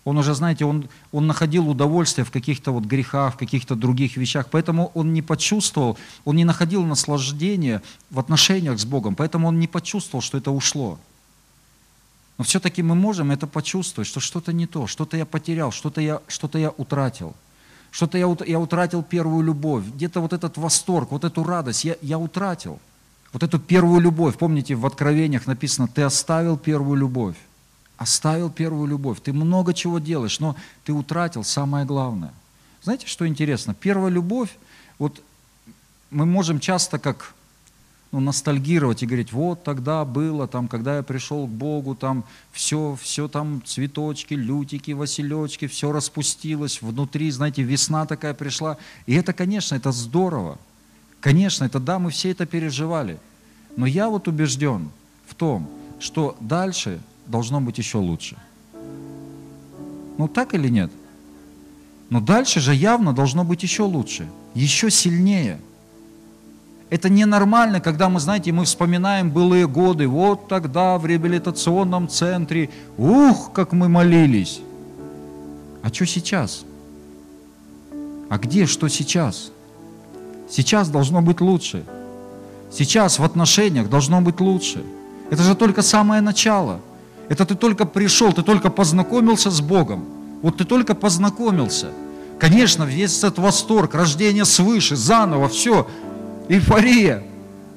Speaker 1: Он уже, знаете, он, он находил удовольствие в каких-то вот грехах, в каких-то других вещах. Поэтому он не почувствовал, он не находил наслаждения в отношениях с Богом. Поэтому он не почувствовал, что это ушло. Но все-таки мы можем это почувствовать, что что-то не то, что-то я потерял, что-то я, что я утратил. Что-то я, я утратил первую любовь, где-то вот этот восторг, вот эту радость я, я утратил. Вот эту первую любовь. Помните, в Откровениях написано, ты оставил первую любовь. Оставил первую любовь. Ты много чего делаешь, но ты утратил самое главное. Знаете, что интересно? Первая любовь, вот мы можем часто как ну, ностальгировать и говорить, вот тогда было, там, когда я пришел к Богу, там все, все там цветочки, лютики, василечки, все распустилось, внутри, знаете, весна такая пришла. И это, конечно, это здорово. Конечно, это да, мы все это переживали. Но я вот убежден в том, что дальше должно быть еще лучше. Ну так или нет? Но дальше же явно должно быть еще лучше, еще сильнее – это ненормально, когда мы, знаете, мы вспоминаем былые годы. Вот тогда в реабилитационном центре, ух, как мы молились. А что сейчас? А где, что сейчас? Сейчас должно быть лучше. Сейчас в отношениях должно быть лучше. Это же только самое начало. Это ты только пришел, ты только познакомился с Богом. Вот ты только познакомился. Конечно, весь этот восторг, рождение свыше, заново, все – эйфория.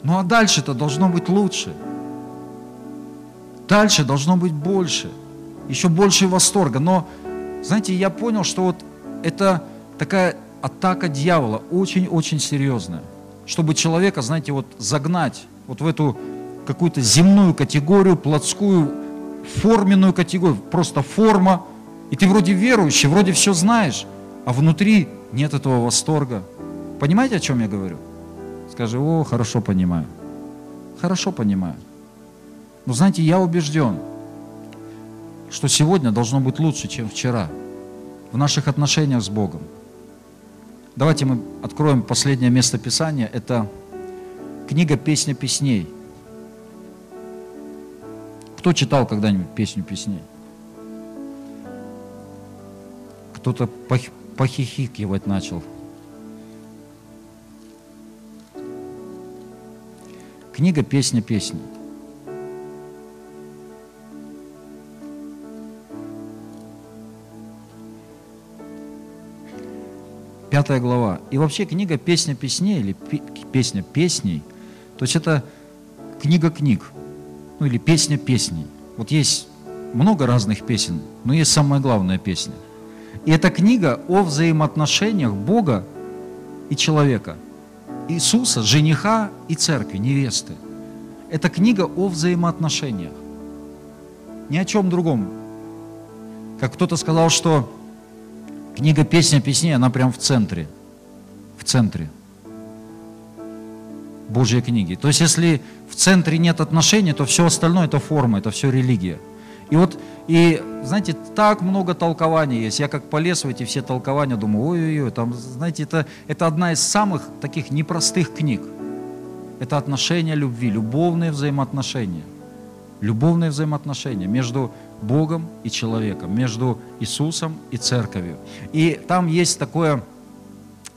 Speaker 1: Ну а дальше-то должно быть лучше. Дальше должно быть больше. Еще больше восторга. Но, знаете, я понял, что вот это такая атака дьявола очень-очень серьезная. Чтобы человека, знаете, вот загнать вот в эту какую-то земную категорию, плотскую, форменную категорию, просто форма, и ты вроде верующий, вроде все знаешь, а внутри нет этого восторга. Понимаете, о чем я говорю? Скажи, о, хорошо понимаю. Хорошо понимаю. Но знаете, я убежден, что сегодня должно быть лучше, чем вчера в наших отношениях с Богом. Давайте мы откроем последнее место Писания. Это книга «Песня песней». Кто читал когда-нибудь «Песню песней»? Кто-то похихикивать начал. Книга «Песня песни». Пятая глава. И вообще книга «Песня песней» или «Песня песней», то есть это книга книг, ну или «Песня песней». Вот есть много разных песен, но есть самая главная песня. И это книга о взаимоотношениях Бога и человека – Иисуса, жениха и церкви, невесты. Это книга о взаимоотношениях. Ни о чем другом. Как кто-то сказал, что книга «Песня песней», она прям в центре. В центре. Божьей книги. То есть, если в центре нет отношений, то все остальное это форма, это все религия. И вот, и знаете, так много толкований есть. Я как полез в эти все толкования, думаю, ой-ой-ой, там, знаете, это, это одна из самых таких непростых книг. Это отношения любви, любовные взаимоотношения. Любовные взаимоотношения между Богом и человеком, между Иисусом и церковью. И там есть такое,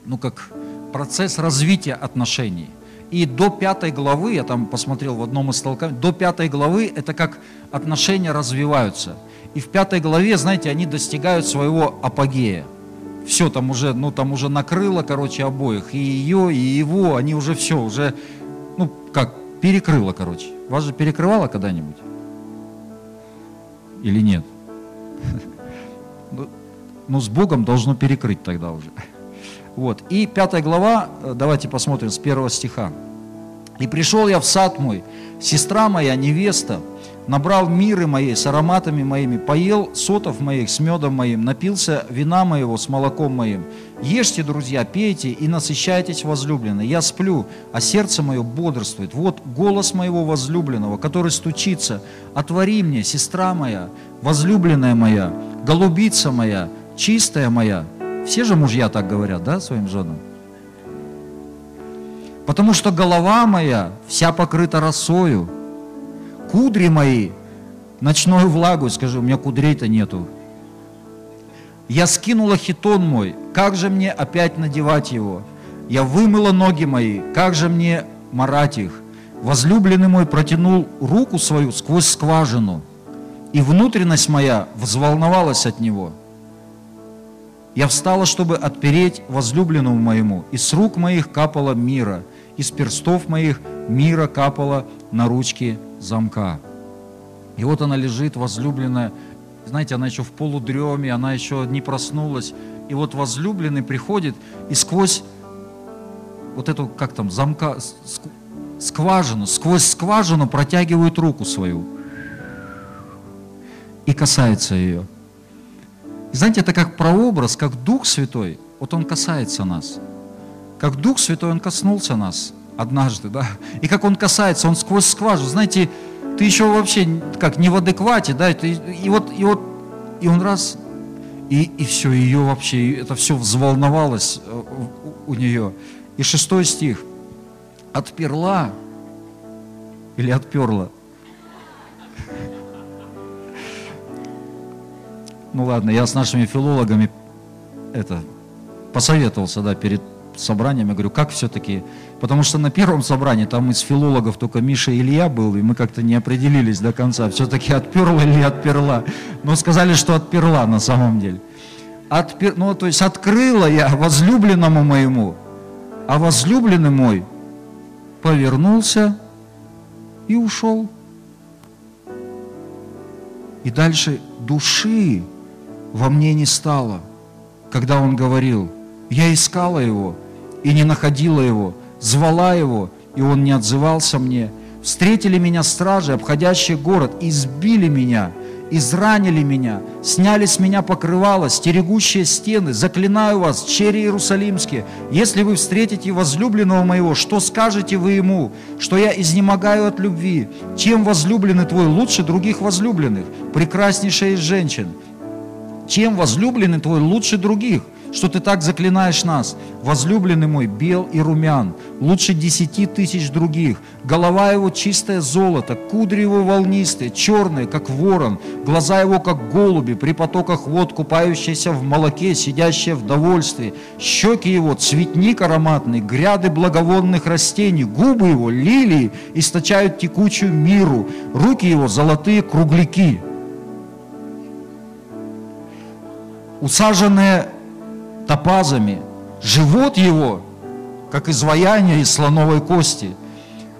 Speaker 1: ну как процесс развития отношений. И до пятой главы, я там посмотрел в одном из толкований, до пятой главы это как отношения развиваются. И в пятой главе, знаете, они достигают своего апогея. все там уже, ну там уже накрыло, короче, обоих, и ее, и его, они уже все, уже, ну как, перекрыло, короче. Вас же перекрывало когда-нибудь? Или нет? Ну, с Богом должно перекрыть тогда уже. Вот. И пятая глава, э, давайте посмотрим с первого стиха. «И пришел я в сад мой, сестра моя, невеста, набрал миры моей с ароматами моими, поел сотов моих с медом моим, напился вина моего с молоком моим. Ешьте, друзья, пейте и насыщайтесь, возлюбленные. Я сплю, а сердце мое бодрствует. Вот голос моего возлюбленного, который стучится. Отвори мне, сестра моя, возлюбленная моя, голубица моя, чистая моя. Все же мужья так говорят, да, своим женам? Потому что голова моя вся покрыта росою, кудри мои, ночную влагу, скажи, у меня кудрей-то нету. Я скинула хитон мой, как же мне опять надевать его? Я вымыла ноги мои, как же мне марать их? Возлюбленный мой протянул руку свою сквозь скважину, и внутренность моя взволновалась от него. Я встала, чтобы отпереть возлюбленному моему, и с рук моих капало мира, из перстов моих мира капало на ручки замка. И вот она лежит, возлюбленная, знаете, она еще в полудреме, она еще не проснулась. И вот возлюбленный приходит и сквозь вот эту, как там, замка, скважину, сквозь скважину протягивает руку свою и касается ее. И знаете, это как прообраз, как Дух Святой, вот Он касается нас. Как Дух Святой Он коснулся нас – однажды, да, и как он касается, он сквозь скважину, знаете, ты еще вообще как не в адеквате, да, и, и вот, и вот, и он раз, и, и все, ее вообще, это все взволновалось э, у, у нее. И шестой стих, отперла или отперла? <laughs> Ну ладно, я с нашими филологами это посоветовался, да, перед собранием, я говорю, как все-таки, потому что на первом собрании там из филологов только Миша и Илья был, и мы как-то не определились до конца, все-таки отперла или отперла, но сказали, что отперла на самом деле. Отпер, ну, то есть открыла я возлюбленному моему, а возлюбленный мой повернулся и ушел. И дальше души во мне не стало, когда он говорил, я искала его, и не находила его, звала его, и он не отзывался мне. Встретили меня стражи, обходящие город, избили меня, изранили меня, сняли с меня покрывало, стерегущие стены. Заклинаю вас, чери Иерусалимские, если вы встретите возлюбленного моего, что скажете вы ему, что я изнемогаю от любви? Чем возлюбленный твой лучше других возлюбленных, прекраснейшая из женщин? Чем возлюбленный твой лучше других? Что ты так заклинаешь нас. Возлюбленный мой бел и румян, лучше десяти тысяч других. Голова его чистое золото, кудри его волнистые, черные, как ворон, глаза его, как голуби, при потоках вод, купающиеся в молоке, сидящие в довольстве. Щеки его цветник ароматный, гряды благовонных растений, губы его лилии источают текучую миру, руки его золотые кругляки. Усаженные топазами, живот его, как изваяние из слоновой кости,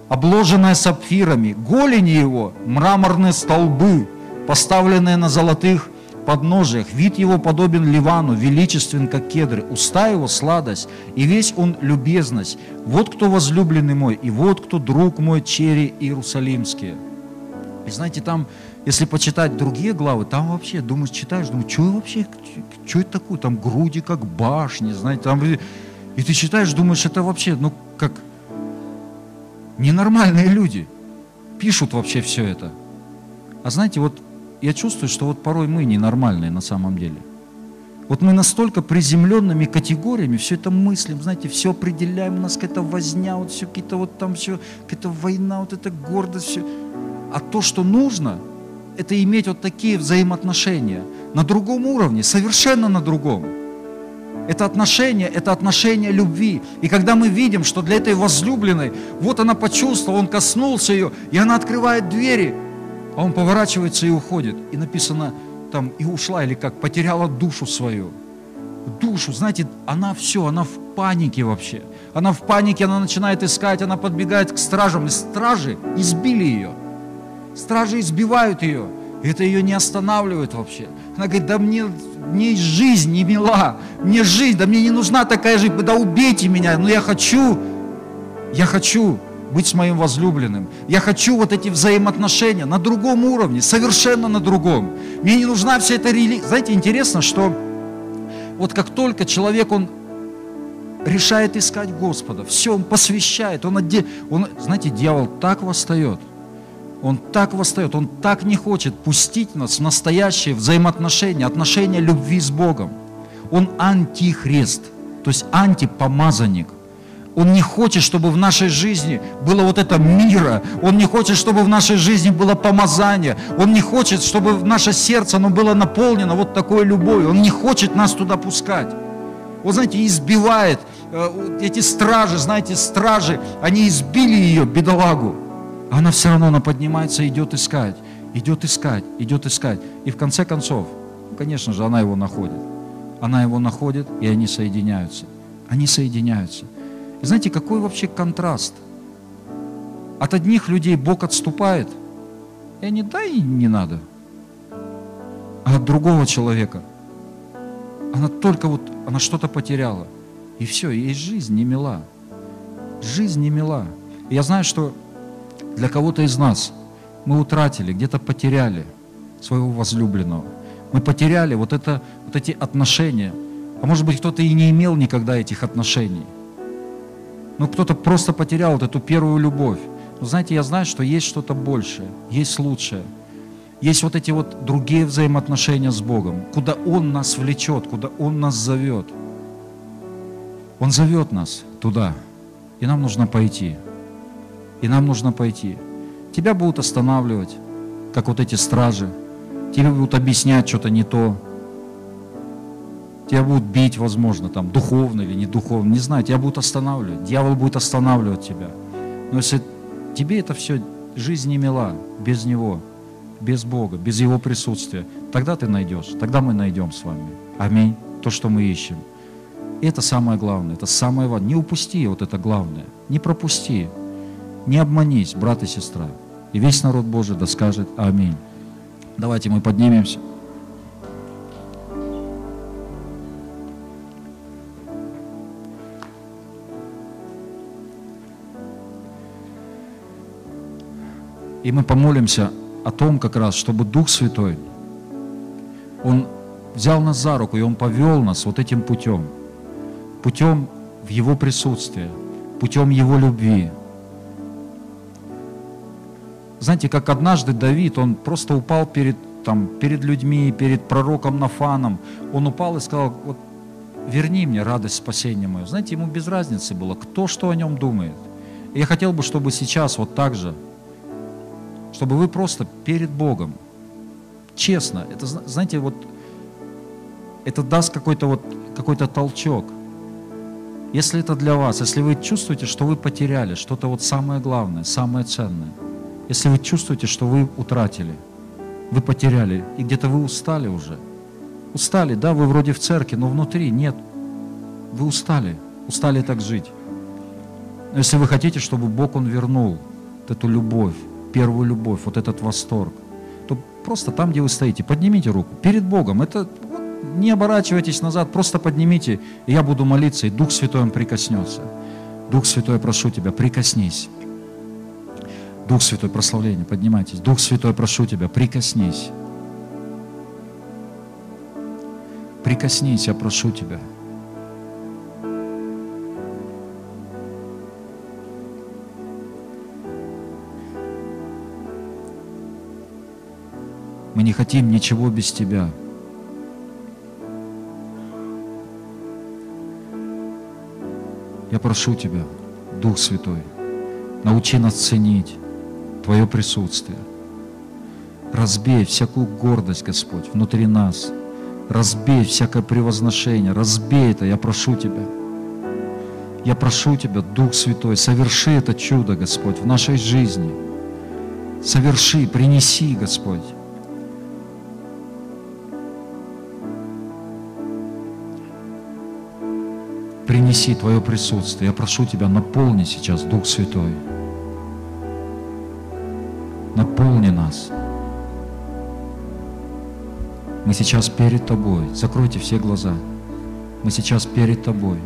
Speaker 1: обложенное сапфирами, голени его, мраморные столбы, поставленные на золотых подножиях, вид его подобен Ливану, величествен, как кедры, уста его сладость, и весь он любезность. Вот кто возлюбленный мой, и вот кто друг мой, чери Иерусалимские. И знаете, там если почитать другие главы, там вообще, думаешь, читаешь, думаешь, что вообще, что это такое? Там груди как башни, знаете, там... И ты читаешь, думаешь, это вообще, ну, как ненормальные люди пишут вообще все это. А знаете, вот я чувствую, что вот порой мы ненормальные на самом деле. Вот мы настолько приземленными категориями все это мыслим, знаете, все определяем, у нас какая-то возня, вот все какие-то вот там все, какая-то война, вот эта гордость, все. А то, что нужно – это иметь вот такие взаимоотношения на другом уровне, совершенно на другом. Это отношение, это отношение любви. И когда мы видим, что для этой возлюбленной, вот она почувствовала, он коснулся ее, и она открывает двери, а он поворачивается и уходит. И написано там, и ушла, или как, потеряла душу свою. душу, знаете, она все, она в панике вообще. Она в панике, она начинает искать, она подбегает к стражам, и стражи избили ее. Стражи избивают ее. Это ее не останавливает вообще. Она говорит, да мне, мне жизнь не мила, мне жизнь, да мне не нужна такая жизнь, да убейте меня, но я хочу, я хочу быть с моим возлюбленным. Я хочу вот эти взаимоотношения на другом уровне, совершенно на другом. Мне не нужна вся эта религия. Знаете, интересно, что вот как только человек, он решает искать Господа, все, он посвящает, он, отде... он знаете, дьявол так восстает, он так восстает, он так не хочет пустить нас в настоящие взаимоотношения, отношения любви с Богом. Он антихрист, то есть антипомазанник. Он не хочет, чтобы в нашей жизни было вот это мира. Он не хочет, чтобы в нашей жизни было помазание. Он не хочет, чтобы в наше сердце оно было наполнено вот такой любовью. Он не хочет нас туда пускать. Он, знаете, избивает э, эти стражи, знаете, стражи, они избили ее, бедолагу. Она все равно, она поднимается идет искать, идет искать, идет искать. И в конце концов, конечно же, она его находит. Она его находит, и они соединяются. Они соединяются. И знаете, какой вообще контраст? От одних людей Бог отступает, и они, да, и не надо. А от другого человека, она только вот, она что-то потеряла. И все, ей жизнь не мила. Жизнь не мила. И я знаю, что для кого-то из нас мы утратили, где-то потеряли своего возлюбленного. Мы потеряли вот, это, вот эти отношения. А может быть, кто-то и не имел никогда этих отношений. Ну, кто-то просто потерял вот эту первую любовь. Но знаете, я знаю, что есть что-то большее, есть лучшее. Есть вот эти вот другие взаимоотношения с Богом, куда Он нас влечет, куда Он нас зовет. Он зовет нас туда, и нам нужно пойти. И нам нужно пойти. Тебя будут останавливать, как вот эти стражи. Тебе будут объяснять что-то не то. Тебя будут бить, возможно, там, духовно или не духовно, не знаю, тебя будут останавливать. Дьявол будет останавливать тебя. Но если тебе это все, жизнь не мила без Него, без Бога, без Его присутствия, тогда ты найдешь, тогда мы найдем с вами. Аминь. То, что мы ищем. И это самое главное, это самое важное. Не упусти вот это главное, не пропусти, не обманись, брат и сестра. И весь народ Божий да скажет Аминь. Давайте мы поднимемся. И мы помолимся о том как раз, чтобы Дух Святой, Он взял нас за руку, и Он повел нас вот этим путем. Путем в Его присутствие, путем Его любви. Знаете, как однажды Давид, он просто упал перед, там, перед людьми, перед пророком Нафаном. Он упал и сказал, вот верни мне радость спасения мою. Знаете, ему без разницы было, кто что о нем думает. И я хотел бы, чтобы сейчас вот так же чтобы вы просто перед Богом, честно, это, знаете, вот, это даст какой-то вот, какой-то толчок. Если это для вас, если вы чувствуете, что вы потеряли что-то вот самое главное, самое ценное, если вы чувствуете, что вы утратили, вы потеряли, и где-то вы устали уже, устали, да, вы вроде в церкви, но внутри нет, вы устали, устали так жить. Но если вы хотите, чтобы Бог, Он вернул вот эту любовь, первую любовь, вот этот восторг, то просто там, где вы стоите, поднимите руку перед Богом. Это не оборачивайтесь назад, просто поднимите, и я буду молиться, и Дух Святой он прикоснется. Дух Святой, прошу тебя, прикоснись. Дух Святой, прославление, поднимайтесь. Дух Святой, прошу тебя, прикоснись. Прикоснись, я прошу тебя. Мы не хотим ничего без Тебя. Я прошу Тебя, Дух Святой, научи нас ценить Твое присутствие. Разбей всякую гордость, Господь, внутри нас. Разбей всякое превозношение. Разбей это, я прошу Тебя. Я прошу Тебя, Дух Святой, соверши это чудо, Господь, в нашей жизни. Соверши, принеси, Господь, принеси Твое присутствие. Я прошу Тебя, наполни сейчас Дух Святой. Наполни нас. Мы сейчас перед Тобой. Закройте все глаза. Мы сейчас перед Тобой.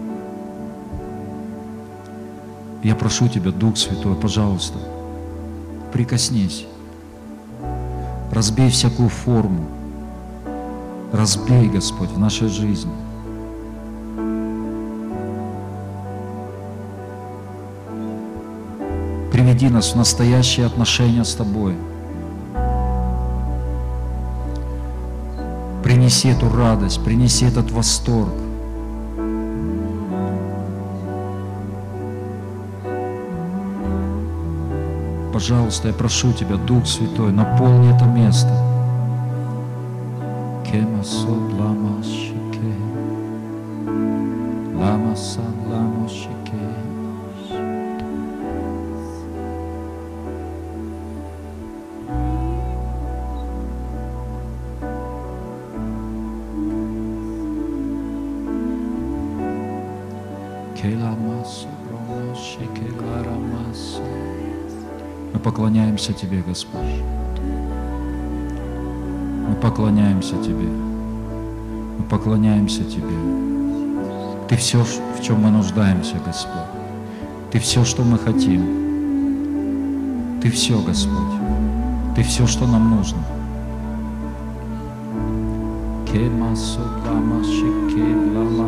Speaker 1: Я прошу Тебя, Дух Святой, пожалуйста, прикоснись. Разбей всякую форму. Разбей, Господь, в нашей жизни. Приведи нас в настоящие отношения с Тобой. Принеси эту радость, принеси этот восторг. Пожалуйста, я прошу Тебя, Дух Святой, наполни это место. Кема сод поклоняемся Тебе, Господь. Мы поклоняемся Тебе. Мы поклоняемся Тебе. Ты все, в чем мы нуждаемся, Господь. Ты все, что мы хотим. Ты все, Господь. Ты все, что нам нужно. Кемасу, лама, шике, лама,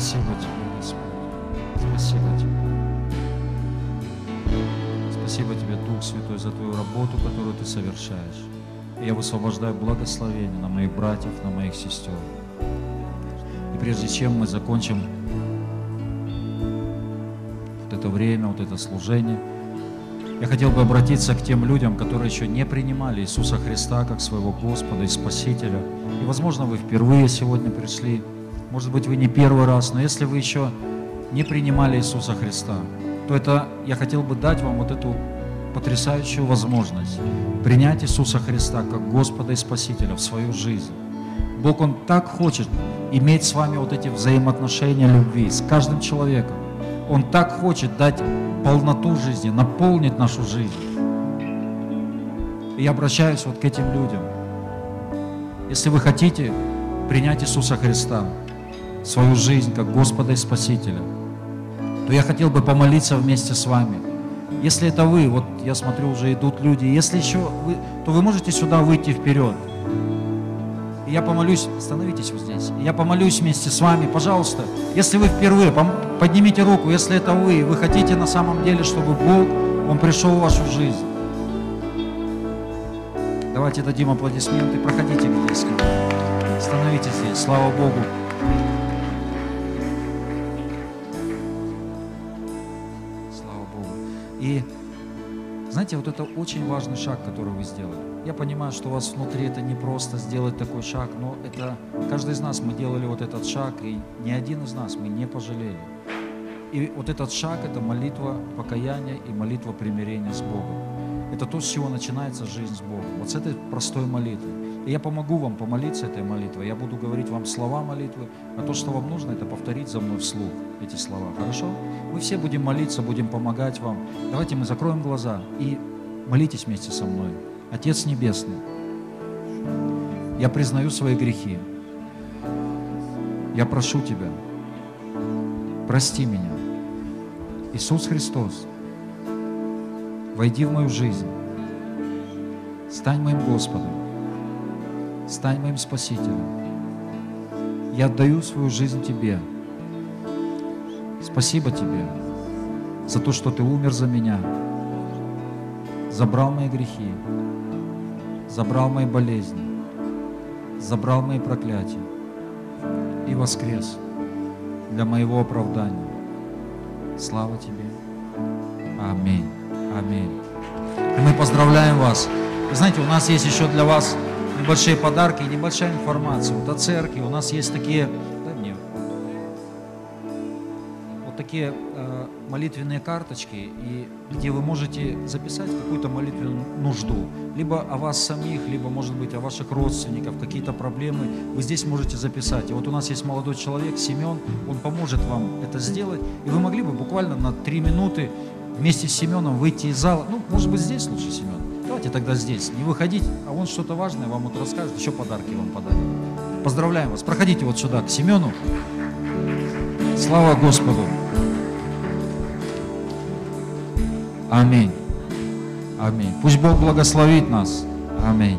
Speaker 1: Спасибо Тебе, Господь. Спасибо Тебе. Спасибо Тебе, Дух Святой, за Твою работу, которую Ты совершаешь. И я высвобождаю благословение на моих братьев, на моих сестер. И прежде чем мы закончим вот это время, вот это служение, я хотел бы обратиться к тем людям, которые еще не принимали Иисуса Христа как своего Господа и Спасителя. И, возможно, вы впервые сегодня пришли, может быть, вы не первый раз, но если вы еще не принимали Иисуса Христа, то это я хотел бы дать вам вот эту потрясающую возможность принять Иисуса Христа как Господа и Спасителя в свою жизнь. Бог, Он так хочет иметь с вами вот эти взаимоотношения любви, с каждым человеком. Он так хочет дать полноту жизни, наполнить нашу жизнь. И я обращаюсь вот к этим людям. Если вы хотите принять Иисуса Христа свою жизнь как Господа и Спасителя, то я хотел бы помолиться вместе с вами. Если это вы, вот я смотрю, уже идут люди, если еще вы, то вы можете сюда выйти вперед. И я помолюсь, становитесь вот здесь. Я помолюсь вместе с вами, пожалуйста. Если вы впервые, поднимите руку, если это вы, вы хотите на самом деле, чтобы Бог, Он пришел в вашу жизнь. Давайте дадим аплодисменты, проходите здесь. Становитесь здесь, слава Богу. И знаете, вот это очень важный шаг, который вы сделали. Я понимаю, что у вас внутри это не просто сделать такой шаг, но это каждый из нас мы делали вот этот шаг, и ни один из нас мы не пожалели. И вот этот шаг – это молитва покаяния и молитва примирения с Богом. Это то, с чего начинается жизнь с Богом. Вот с этой простой молитвы. И я помогу вам помолиться этой молитвой. Я буду говорить вам слова молитвы, а то, что вам нужно, это повторить за мной вслух эти слова. Хорошо? Мы все будем молиться, будем помогать вам. Давайте мы закроем глаза и молитесь вместе со мной. Отец Небесный, я признаю свои грехи. Я прошу Тебя, прости меня. Иисус Христос, войди в мою жизнь, стань моим Господом, стань моим Спасителем. Я отдаю свою жизнь Тебе. Спасибо Тебе за то, что Ты умер за меня, забрал мои грехи, забрал мои болезни, забрал мои проклятия и воскрес для моего оправдания. Слава Тебе. Аминь. Аминь. И мы поздравляем вас. Вы знаете, у нас есть еще для вас небольшие подарки и небольшая информация. Вот о церкви. У нас есть такие, дай мне, вот такие э, молитвенные карточки, и где вы можете записать какую-то молитвенную нужду. Либо о вас самих, либо, может быть, о ваших родственников, какие-то проблемы. Вы здесь можете записать. И вот у нас есть молодой человек, Семен, он поможет вам это сделать. И вы могли бы буквально на три минуты вместе с Семеном выйти из зала. Ну, может быть, здесь лучше, Семен. Давайте тогда здесь. Не выходить, а он что-то важное вам вот расскажет, еще подарки вам подарит. Поздравляем вас. Проходите вот сюда, к Семену. Слава Господу. Аминь. Аминь. Пусть Бог благословит нас. Аминь.